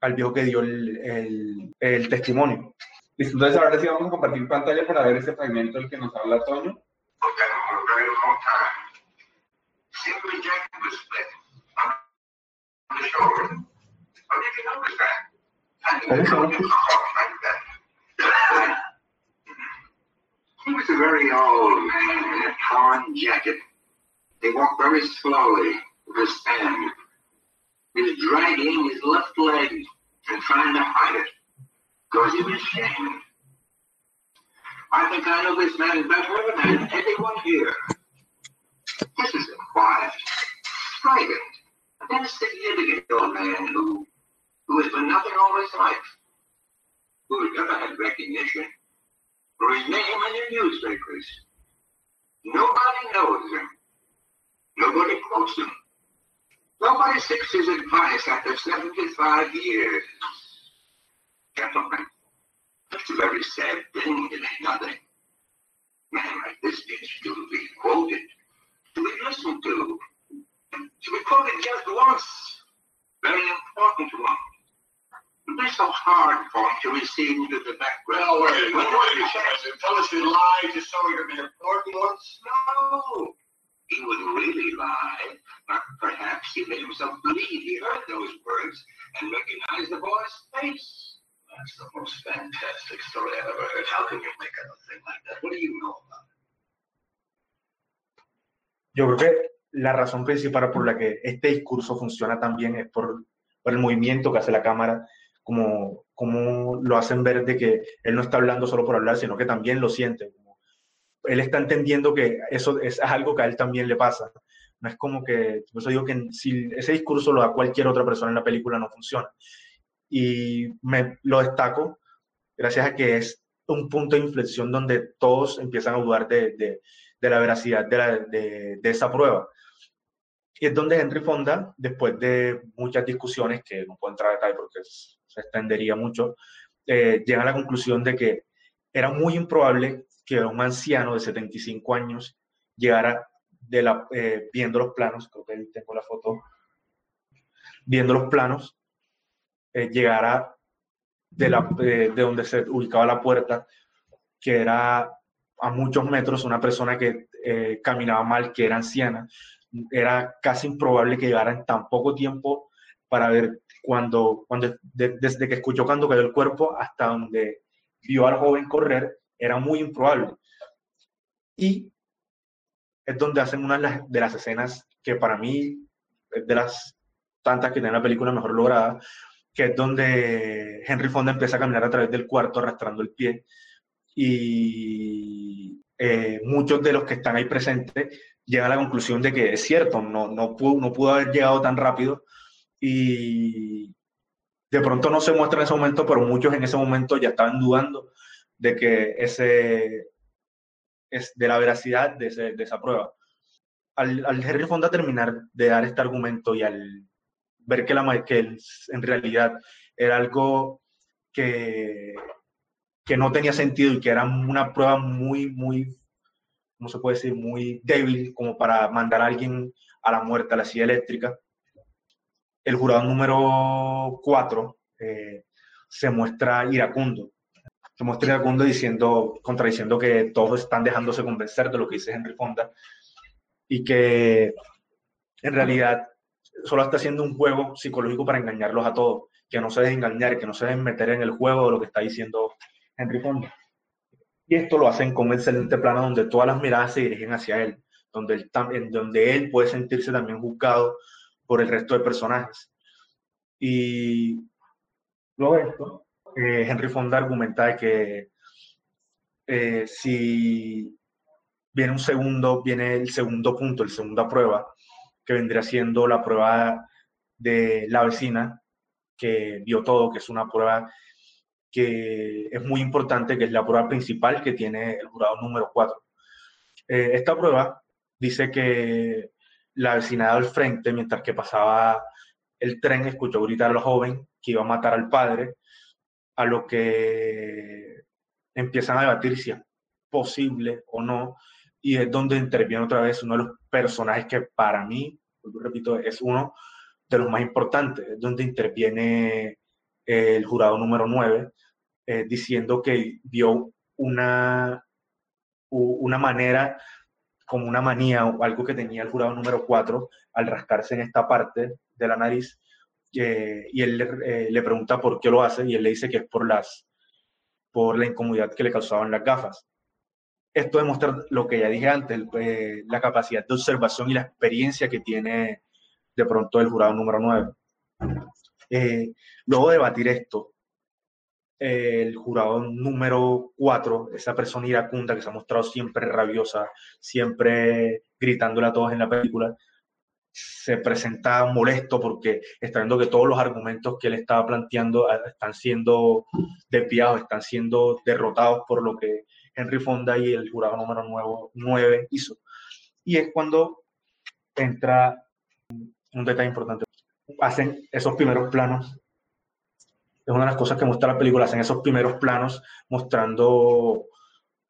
al viejo que dio el, el, el testimonio. Entonces ahora sí vamos a compartir pantalla para ver ese fragmento del que nos habla Toño. for a very long time. Simply Jack was split on the shoulder. How did you oh, notice that? I didn't he was a very old man in a torn jacket. He walked very slowly with his stand. He was dragging his left leg and trying to hide it because he was ashamed. I think I know this man better than anyone here. This is a quiet, private, and insignificant old man who, who has been nothing all his life, who has never had recognition for his name in the newspapers. Nobody knows him. Nobody quotes him. Nobody seeks his advice after 75 years. Gentlemen, that's a very sad thing, it ain't nothing. Man like this needs to be quoted, to be listened to, to be quoted just once. Very important one. be so hard for him to recede into the background? Well, wait a minute, wait a minute. Tell us he lied just so he could be important once? No, he wouldn't really lie. But perhaps he made himself believe he heard those words and recognized the boy's face. That's the most fantastic story I've ever heard. How can you make up a thing like that? What do you know about it? Yo creo que la razón principal por la que este discurso funciona tan bien es por, por el movimiento que hace la cámara, como, como lo hacen ver de que él no está hablando solo por hablar, sino que también lo siente. Como él está entendiendo que eso es algo que a él también le pasa. No es como que, por eso digo que si ese discurso lo da cualquier otra persona en la película, no funciona. Y me lo destaco gracias a que es un punto de inflexión donde todos empiezan a dudar de, de, de la veracidad de, la, de, esa prueba. Y es donde Henry Fonda, después de muchas discusiones, que no puedo entrar a detalle porque se extendería mucho, eh, llega a la conclusión de que era muy improbable que un anciano de 75 años llegara de la, eh, viendo los planos, creo que ahí tengo la foto, viendo los planos, eh, llegara de, la, de donde se ubicaba la puerta, que era a muchos metros una persona que eh, caminaba mal, que era anciana, era casi improbable que llegara tan poco tiempo para ver cuando, cuando de- desde que escuchó cuando cayó el cuerpo hasta donde vio al joven correr, era muy improbable. Y es donde hacen una de las, escenas que para mí de las tantas que tiene la película mejor lograda, que es donde Henry Fonda empieza a caminar a través del cuarto arrastrando el pie y eh, muchos de los que están ahí presentes llegan a la conclusión de que es cierto, no, no, pudo, no pudo haber llegado tan rápido y de pronto no se muestra en ese momento, pero muchos en ese momento ya estaban dudando de que ese es de la veracidad de, ese- de esa prueba. Al, al Henry Fonda terminar de dar este argumento y al ver que, la, que en realidad era algo que, que no tenía sentido y que era una prueba muy, muy, ¿cómo se puede decir? Muy débil como para mandar a alguien a la muerte, a la silla eléctrica. El jurado número 4 se muestra iracundo. Se muestra iracundo diciendo, contradiciendo que todos están dejándose convencer de lo que dice Henry Fonda y que en realidad solo está haciendo un juego psicológico para engañarlos a todos, que no se dejen engañar, que no se dejen meter en el juego de lo que está diciendo Henry Fonda. Y esto lo hacen con un excelente plano donde todas las miradas se dirigen hacia él, donde él, tam- en donde él puede sentirse también juzgado por el resto de personajes. Y luego esto, eh, Henry Fonda argumenta que eh, si viene un segundo, viene el segundo punto, el segunda prueba, que vendría siendo la prueba de la vecina que vio todo, que es una prueba que es muy importante, que es la prueba principal que tiene el jurado número 4. esta prueba dice que la vecina al frente, mientras que pasaba el tren, escuchó gritar a la joven que iba a matar al padre, a lo que empiezan a debatir si es posible o no, y es donde interviene otra vez uno de los personajes que para mí, repito, es uno de los más importantes, es donde interviene el jurado número 9, eh, diciendo que vio una, una manera, como una manía o algo que tenía el jurado número 4 al rascarse en esta parte de la nariz, eh, y él eh, le pregunta por qué lo hace, y él le dice que es por, las, por la incomodidad que le causaban las gafas. Esto demuestra lo que ya dije antes, eh, la capacidad de observación y la experiencia que tiene de pronto el jurado número 9. Eh, luego de debatir esto, el jurado número 4, esa persona iracunda que se ha mostrado siempre rabiosa, siempre gritándole a todos en la película, se presenta molesto porque está viendo que todos los argumentos que él estaba planteando ah, están siendo desviados, están siendo derrotados por lo que Henry Fonda y el jurado número 9 hizo. Y es cuando entra un detalle importante. Hacen esos primeros planos. Es una de las cosas que muestra la película, hacen esos primeros planos mostrando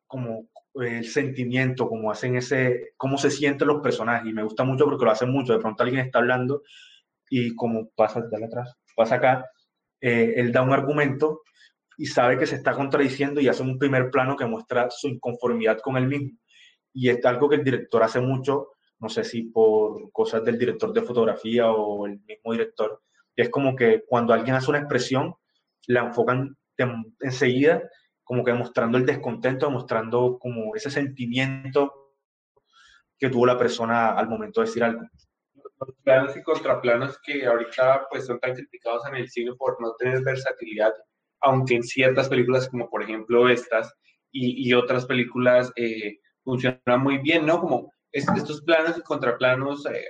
como el sentimiento, como hacen ese, cómo se sienten los personajes. Y me gusta mucho porque lo hacen mucho. De pronto alguien está hablando y como pasa, dale atrás, pasa acá eh, él da un argumento y sabe que se está contradiciendo y hace un primer plano que muestra su inconformidad con él mismo. Y es algo que el director hace mucho, no sé si por cosas del director de fotografía o el mismo director, es como que cuando alguien hace una expresión, la enfocan enseguida como que mostrando el descontento, mostrando como ese sentimiento que tuvo la persona al momento de decir algo. Los planos y contraplanos que ahorita pues son tan criticados en el cine por no tener versatilidad, aunque en ciertas películas como por ejemplo estas y, otras películas eh, funcionan muy bien, ¿no? Como estos planos y contraplanos eh,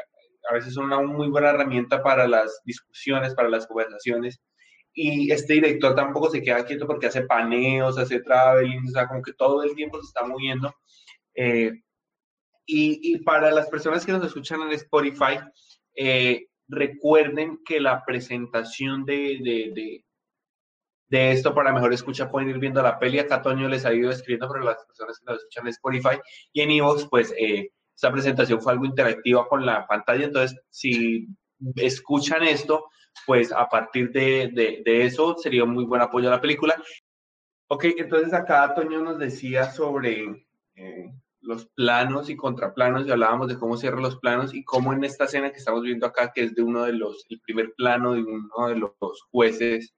a veces son una muy buena herramienta para las discusiones, para las conversaciones, y este director tampoco se queda quieto porque hace paneos, hace traveling, o sea, como que todo el tiempo se está moviendo. Eh, y, para las personas que nos escuchan en Spotify, eh, recuerden que la presentación de, de, esto para mejor escucha pueden ir viendo la peli. Acá Toño les ha ido escribiendo para las personas que nos escuchan en Spotify. Y en Evox, pues, eh, esta presentación fue algo interactiva con la pantalla. Entonces, si escuchan esto, pues a partir de, de, eso sería un muy buen apoyo a la película. Ok, entonces acá Toño nos decía sobre eh, los planos y contraplanos y hablábamos de cómo cierran los planos y cómo en esta escena que estamos viendo acá, que es de uno de los, el primer plano de uno de los jueces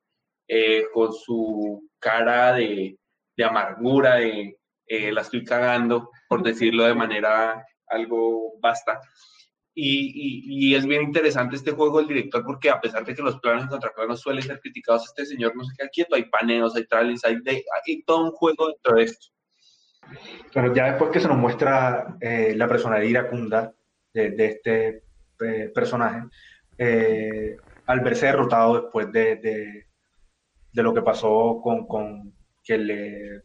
eh, con su cara de, de amargura, de eh, la estoy cagando, por decirlo de manera algo basta. Y, y, es bien interesante este juego del director porque a pesar de que los planos y contraplanos suelen ser criticados, este señor no se queda quieto, hay paneos, hay trailers, hay, hay todo un juego dentro de esto. Pero ya después que se nos muestra eh, la personalidad iracunda de, de este eh, personaje, eh, al verse derrotado después de, de, de lo que pasó con, con que, le,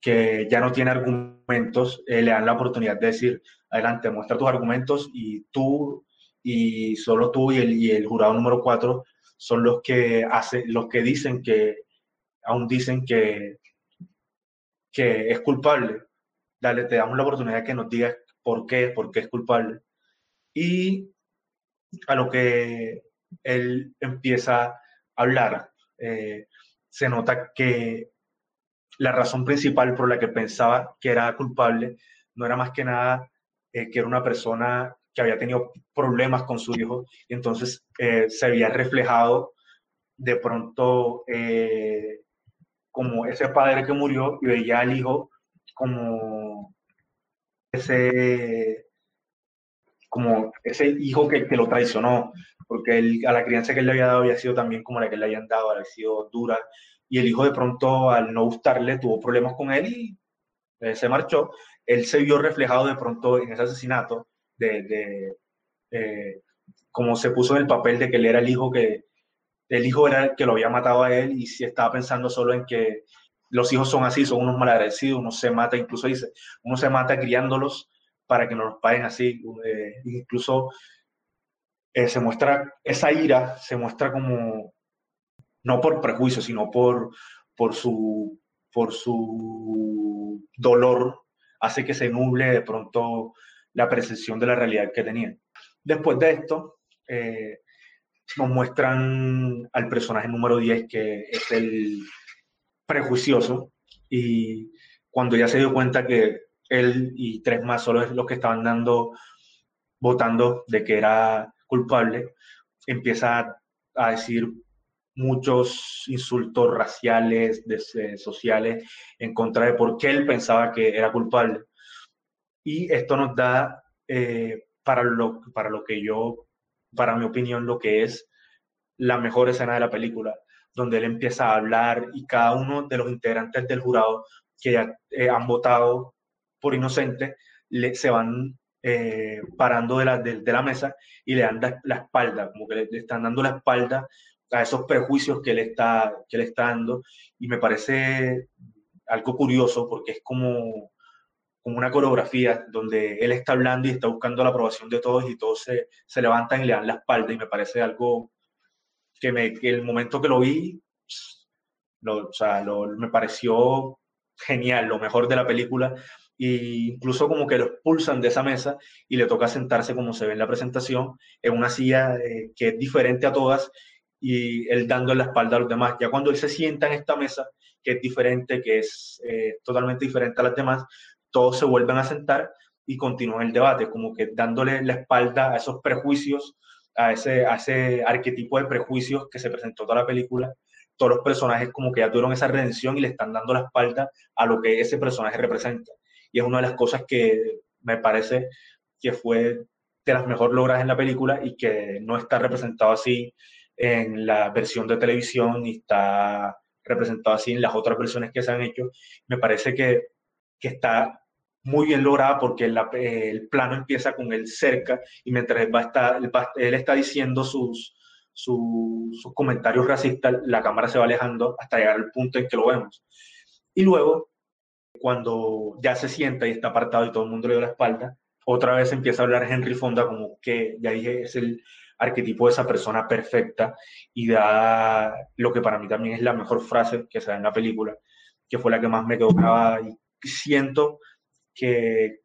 que ya no tiene argumentos, le dan la oportunidad de decir, adelante, muestra tus argumentos y tú y solo tú y el, y el jurado número 4 son los que, hace, los que dicen que, aún dicen que, que es culpable. Dale, te damos la oportunidad que nos digas por qué, por qué es culpable. Y a lo que él empieza a hablar, eh, se nota que la razón principal por la que pensaba que era culpable no era más que nada eh, que era una persona que había tenido problemas con su hijo y entonces eh, se había reflejado de pronto eh, como ese padre que murió y veía al hijo como ese como ese hijo que, lo traicionó, porque él, a la crianza que él le había dado había sido también como la que le habían dado, había sido dura, y el hijo de pronto al no gustarle tuvo problemas con él y se marchó, él se vio reflejado de pronto en ese asesinato, de, eh, como se puso en el papel de que él era el hijo que, el hijo era el que lo había matado a él y si estaba pensando solo en que los hijos son así, son unos malagradecidos, uno se mata, incluso dice, uno se mata criándolos para que no los paguen así, eh, incluso eh, se muestra esa ira, se muestra como, no por prejuicio, sino por, por, su, por su dolor hace que se nuble de pronto la percepción de la realidad que tenían. Después de esto, eh, nos muestran al personaje número 10, que es el prejuicioso, y cuando ya se dio cuenta que él y tres más solo es los que estaban dando, votando de que era culpable, empieza a decir muchos insultos raciales, de, sociales, en contra de por qué él pensaba que era culpable. Y esto nos da, eh, para, lo, para lo que yo, para mi opinión, lo que es la mejor escena de la película, donde él empieza a hablar y cada uno de los integrantes del jurado que ya eh, han votado por inocente se van eh, parando de la, de, la mesa y le dan la, espalda, como que le, están dando la espalda a esos prejuicios que él está, que él está dando. Y me parece algo curioso porque es como, como una coreografía donde él está hablando y está buscando la aprobación de todos y todos se, se levantan y le dan la espalda y me parece algo que, me, que el momento que lo vi, lo, o sea, lo, me pareció genial, lo mejor de la película. E incluso como que lo expulsan de esa mesa y le toca sentarse como se ve en la presentación en una silla eh, que es diferente a todas y él dando la espalda a los demás. Ya cuando él se sienta en esta mesa, que es diferente, que es eh, totalmente diferente a las demás, todos se vuelven a sentar y continúan el debate, como que dándole la espalda a esos prejuicios, a ese, a ese arquetipo de prejuicios que se presentó toda la película. Todos los personajes como que ya tuvieron esa redención y le están dando la espalda a lo que ese personaje representa. Y es una de las cosas que me parece que fue de las mejor logradas en la película y que no está representado así en la versión de televisión y está representado así en las otras versiones que se han hecho. Me parece que, que está muy bien lograda porque el plano empieza con él cerca y mientras él, va a estar, él, está diciendo sus, sus, sus comentarios racistas, la cámara se va alejando hasta llegar al punto en que lo vemos. Y luego, cuando ya se sienta y está apartado y todo el mundo le da la espalda, otra vez empieza a hablar Henry Fonda como que, ya dije, es el arquetipo de esa persona perfecta y da lo que para mí también es la mejor frase que se da en la película, que fue la que más me quedó grabada y siento que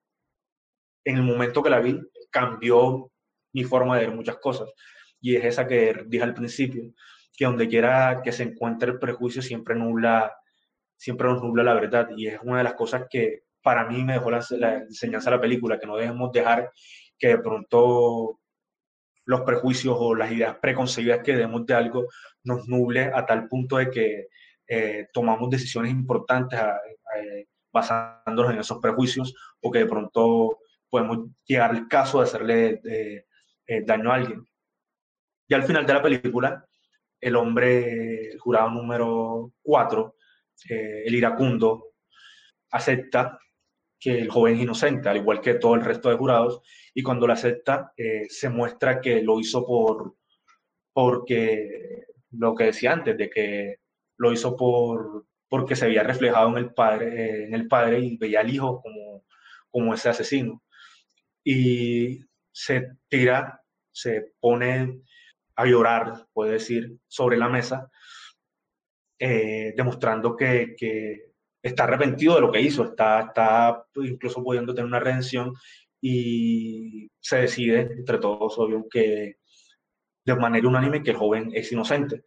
en el momento que la vi cambió mi forma de ver muchas cosas. Y es esa que dije al principio, que donde quiera que se encuentre el prejuicio siempre nubla, siempre nos nubla la verdad. Y es una de las cosas que para mí me dejó la, la enseñanza de la película, que no debemos dejar que de pronto los prejuicios o las ideas preconcebidas que demos de algo nos nuble a tal punto de que eh, tomamos decisiones importantes basándonos en esos prejuicios o que de pronto podemos llegar al caso de hacerle eh, daño a alguien. Y al final de la película, el hombre, el jurado número 4, eh, el iracundo, acepta que el joven es inocente, al igual que todo el resto de jurados, y cuando lo acepta, eh, se muestra que lo hizo por, porque, lo que decía antes, de que lo hizo por, porque se había reflejado en el padre, en el padre y veía al hijo como, como ese asesino. Y se tira, se pone a llorar, puede decir, sobre la mesa, eh, demostrando que, que está arrepentido de lo que hizo, está, está incluso pudiendo tener una redención y se decide entre todos, obvio, que de manera unánime que el joven es inocente.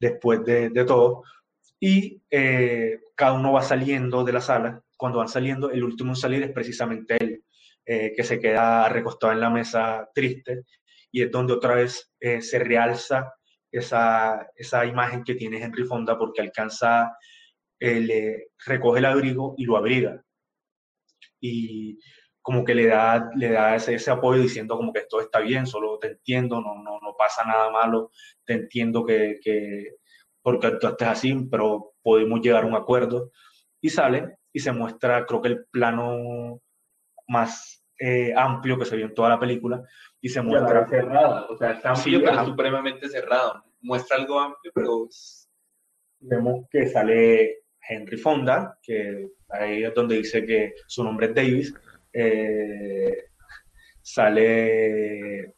Después de, de todo, y eh, cada uno va saliendo de la sala. Cuando van saliendo, el último en salir es precisamente él, eh, que se queda recostado en la mesa triste, y es donde otra vez eh, se realza esa, esa imagen que tiene Henry Fonda porque alcanza le recoge el abrigo y lo abriga. Y como que le da, le da ese, ese, apoyo diciendo como que esto está bien, solo te entiendo, no, no, no pasa nada malo, te entiendo que, que porque tú estés así, pero podemos llegar a un acuerdo. Y sale y se muestra, creo que el plano más eh, amplio que se vio en toda la película, y se muestra... cerrado, o sea, está amplio, pero supremamente cerrado. Muestra algo amplio, pero... Vemos que sale Henry Fonda, que ahí es donde dice que su nombre es Davis, eh, sale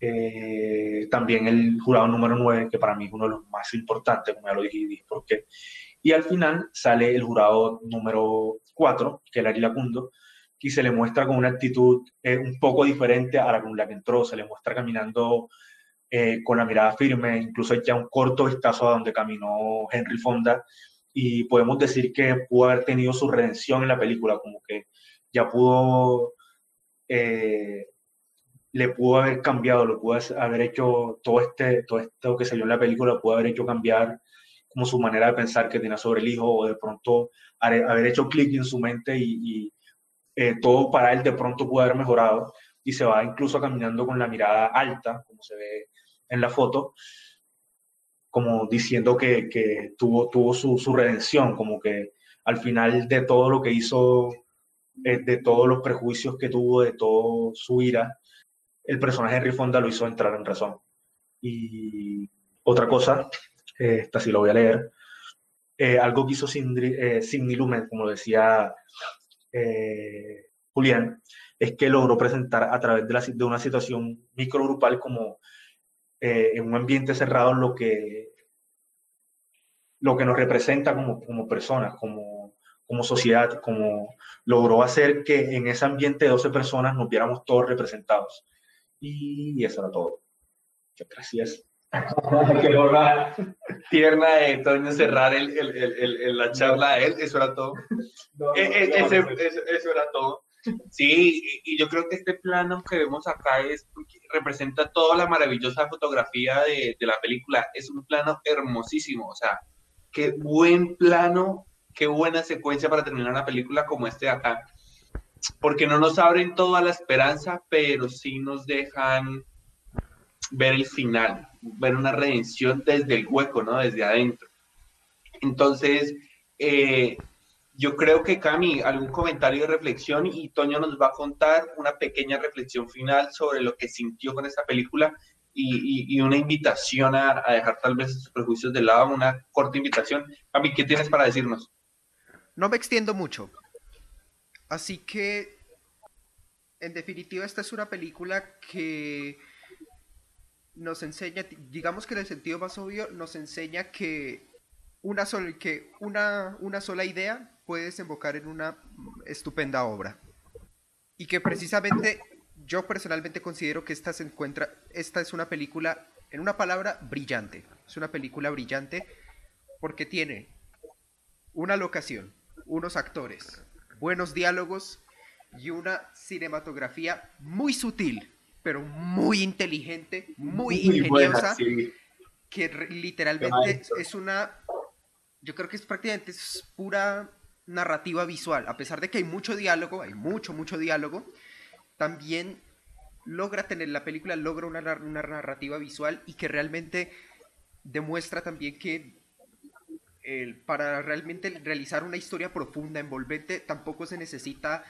eh, también el jurado número 9, que para mí es uno de los más importantes, como ya lo dije, y por qué. Y al final sale el jurado número 4, que es Larry Lacundo, y se le muestra con una actitud eh, un poco diferente a la con la que entró, se le muestra caminando con la mirada firme, incluso ya un corto vistazo a donde caminó Henry Fonda, y podemos decir que pudo haber tenido su redención en la película, como que ya pudo, eh, le pudo haber cambiado, lo pudo haber hecho todo, este, todo esto que salió en la película, pudo haber hecho cambiar como su manera de pensar que tenía sobre el hijo, o de pronto haber hecho clic en su mente y, eh, todo para él de pronto pudo haber mejorado y se va incluso caminando con la mirada alta, como se ve en la foto, como diciendo que, que tuvo, tuvo su, su, redención, como que al final de todo lo que hizo, eh, de todos los prejuicios que tuvo, de todo su ira, el personaje de Henry Fonda lo hizo entrar en razón. Y otra cosa, eh, esta sí lo voy a leer, eh, algo que hizo Sidney Lumet, como decía Julián, es que logró presentar a través de, la, de una situación microgrupal como eh, en un ambiente cerrado lo que, lo que nos representa como, como personas, como, como sociedad, como logró hacer que en ese ambiente de 12 personas nos viéramos todos representados. Y, eso era todo. Es. Qué forma tierna de Toño cerrar el, el, el, la charla a él, eso era todo. Eh, eh, eso, eso, era todo. Sí, y yo creo que este plano que vemos acá es representa toda la maravillosa fotografía de, de la película. Es un plano hermosísimo, o sea, qué buen plano, qué buena secuencia para terminar una película como este de acá. Porque no nos abren toda la esperanza, pero sí nos dejan ver el final, ver una redención desde el hueco, ¿no? Desde adentro. Entonces, eh, yo creo que Cami, algún comentario de reflexión y Toño nos va a contar una pequeña reflexión final sobre lo que sintió con esta película y, una invitación a, dejar tal vez sus prejuicios de lado, una corta invitación. Cami, ¿qué tienes para decirnos? No me extiendo mucho. Así que, en definitiva, esta es una película que nos enseña, digamos que en el sentido más obvio, nos enseña que una, sola, que una, una sola idea puede desembocar en una estupenda obra. Y que precisamente yo personalmente considero que esta se encuentra, esta es una película, en una palabra, brillante. Es una película brillante porque tiene una locación, unos actores, buenos diálogos y una cinematografía muy sutil pero muy inteligente, muy, ingeniosa, que literalmente es una, yo creo que es prácticamente es pura narrativa visual, a pesar de que hay mucho diálogo, hay mucho, mucho diálogo, también logra tener, la película logra una, una narrativa visual y que realmente demuestra también que para realmente realizar una historia profunda, envolvente, tampoco se necesita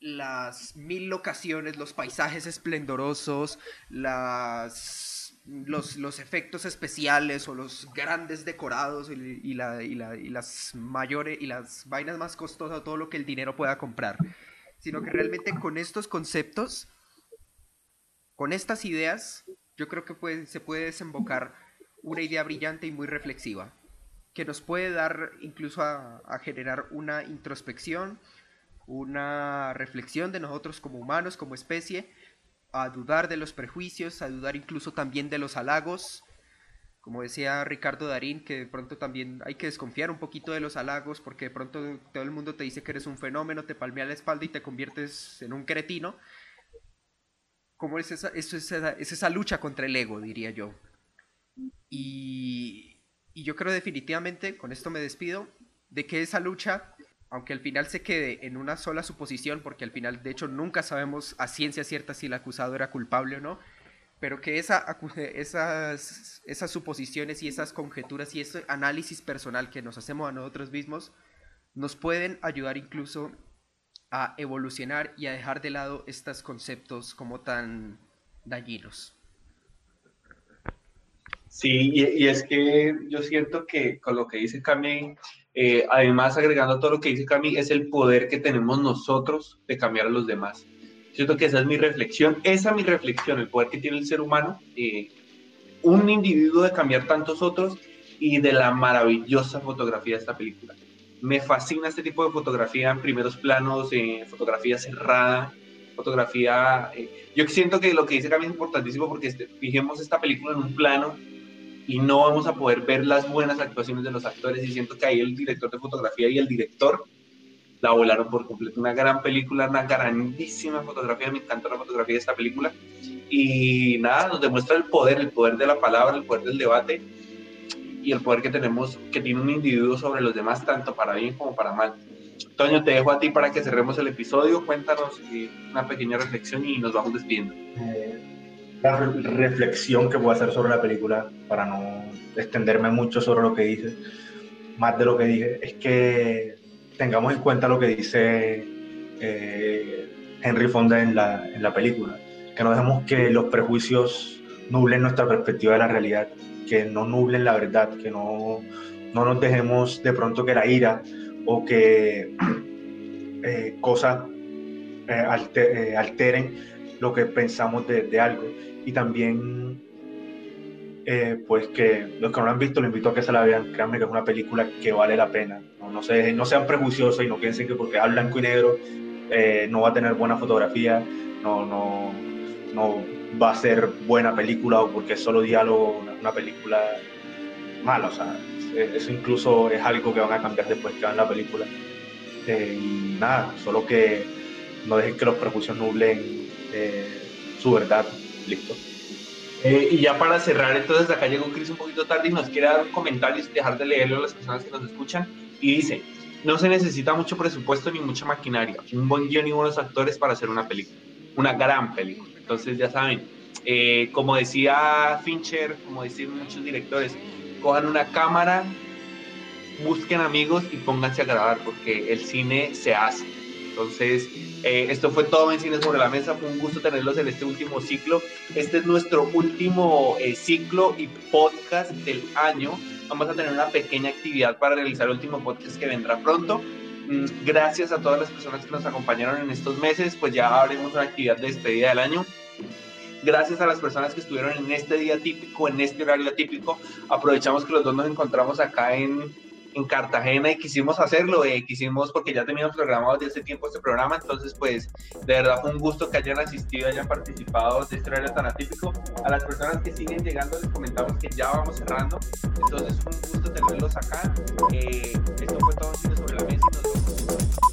las mil locaciones, los paisajes esplendorosos, las, los, efectos especiales o los grandes decorados y, las mayores y las vainas más costosas, todo lo que el dinero pueda comprar, sino que realmente con estos conceptos, con estas ideas, yo creo que se puede desembocar una idea brillante y muy reflexiva, que nos puede dar incluso a generar una introspección, una reflexión de nosotros como humanos, como especie, a dudar de los prejuicios, a dudar incluso también de los halagos. Como decía Ricardo Darín, que de pronto también hay que desconfiar un poquito de los halagos, porque de pronto todo el mundo te dice que eres un fenómeno, te palmea la espalda y te conviertes en un cretino. ¿Cómo es esa, es esa, es lucha contra el ego, diría yo? Y yo creo definitivamente, con esto me despido, de que esa lucha aunque al final se quede en una sola suposición, porque al final de hecho nunca sabemos a ciencia cierta si el acusado era culpable o no, pero que esa, esas, esas suposiciones y esas conjeturas y ese análisis personal que nos hacemos a nosotros mismos nos pueden ayudar incluso a evolucionar y a dejar de lado estos conceptos como tan dañinos. Sí, y, es que yo siento que con lo que dice Cami eh, además, agregando todo lo que dice Cami, es el poder que tenemos nosotros de cambiar a los demás. Siento que esa es mi reflexión, esa es mi reflexión, el poder que tiene el ser humano, eh, un individuo de cambiar tantos otros y de la maravillosa fotografía de esta película. Me fascina este tipo de fotografía en primeros planos, eh, fotografía cerrada, fotografía... yo siento que lo que dice Cami es importantísimo porque este, fijemos esta película en un plano y no vamos a poder ver las buenas actuaciones de los actores y siento que ahí el director de fotografía y el director la volaron por completo. Una gran película, una grandísima fotografía, me encanta la fotografía de esta película y nada, nos demuestra el poder, el poder de la palabra, el poder del debate y el poder que tenemos, que tiene un individuo sobre los demás, tanto para bien como para mal. Toño, te dejo a ti para que cerremos el episodio, cuéntanos eh, una pequeña reflexión y nos vamos despidiendo. Eh, la reflexión que puedo hacer sobre la película, para no extenderme mucho sobre lo que dice, más de lo que dije, es que tengamos en cuenta lo que dice eh, Henry Fonda en la, en la película, que no dejemos que los prejuicios nublen nuestra perspectiva de la realidad, que no nublen la verdad, que no, no nos dejemos de pronto que la ira o que eh, cosas eh, alteren lo que pensamos de, algo y también eh, pues que los que no lo han visto, les invito a que se la vean, créanme que es una película que vale la pena, no, no, no sean prejuiciosos y no piensen que porque es blanco y negro eh, no va a tener buena fotografía, no, no, no va a ser buena película o porque es solo diálogo una, película mala. O sea, eso incluso es algo que van a cambiar después que vean la película. Eh, y nada, solo que no dejen que los prejuicios nublen eh, su verdad. Listo. Eh, y ya para cerrar, entonces acá llegó Chris un poquito tarde y nos quiere dar comentarios y dejar de leerlo a las personas que nos escuchan. Y dice, no se necesita mucho presupuesto ni mucha maquinaria, un buen guion y buenos actores para hacer una película, una gran película. Entonces ya saben, eh, como decía Fincher, como decían muchos directores, cojan una cámara, busquen amigos y pónganse a grabar porque el cine se hace. Entonces, eh, esto fue todo en Cine sobre la Mesa. Fue un gusto tenerlos en este último ciclo. Este es nuestro último eh, ciclo y podcast del año. Vamos a tener una pequeña actividad para realizar el último podcast que vendrá pronto. Mm, Gracias a todas las personas que nos acompañaron en estos meses. Pues ya haremos una actividad de despedida del año gracias a las personas que estuvieron en este día típico, en este horario atípico. Aprovechamos que los dos nos encontramos acá en, en Cartagena y quisimos hacerlo, eh, quisimos porque ya teníamos programado desde hace tiempo este programa, entonces pues de verdad fue un gusto que hayan asistido, hayan participado de este horario tan atípico. A las personas que siguen llegando les comentamos que ya vamos cerrando, entonces fue un gusto tenerlos acá. Eh, esto fue todo sobre la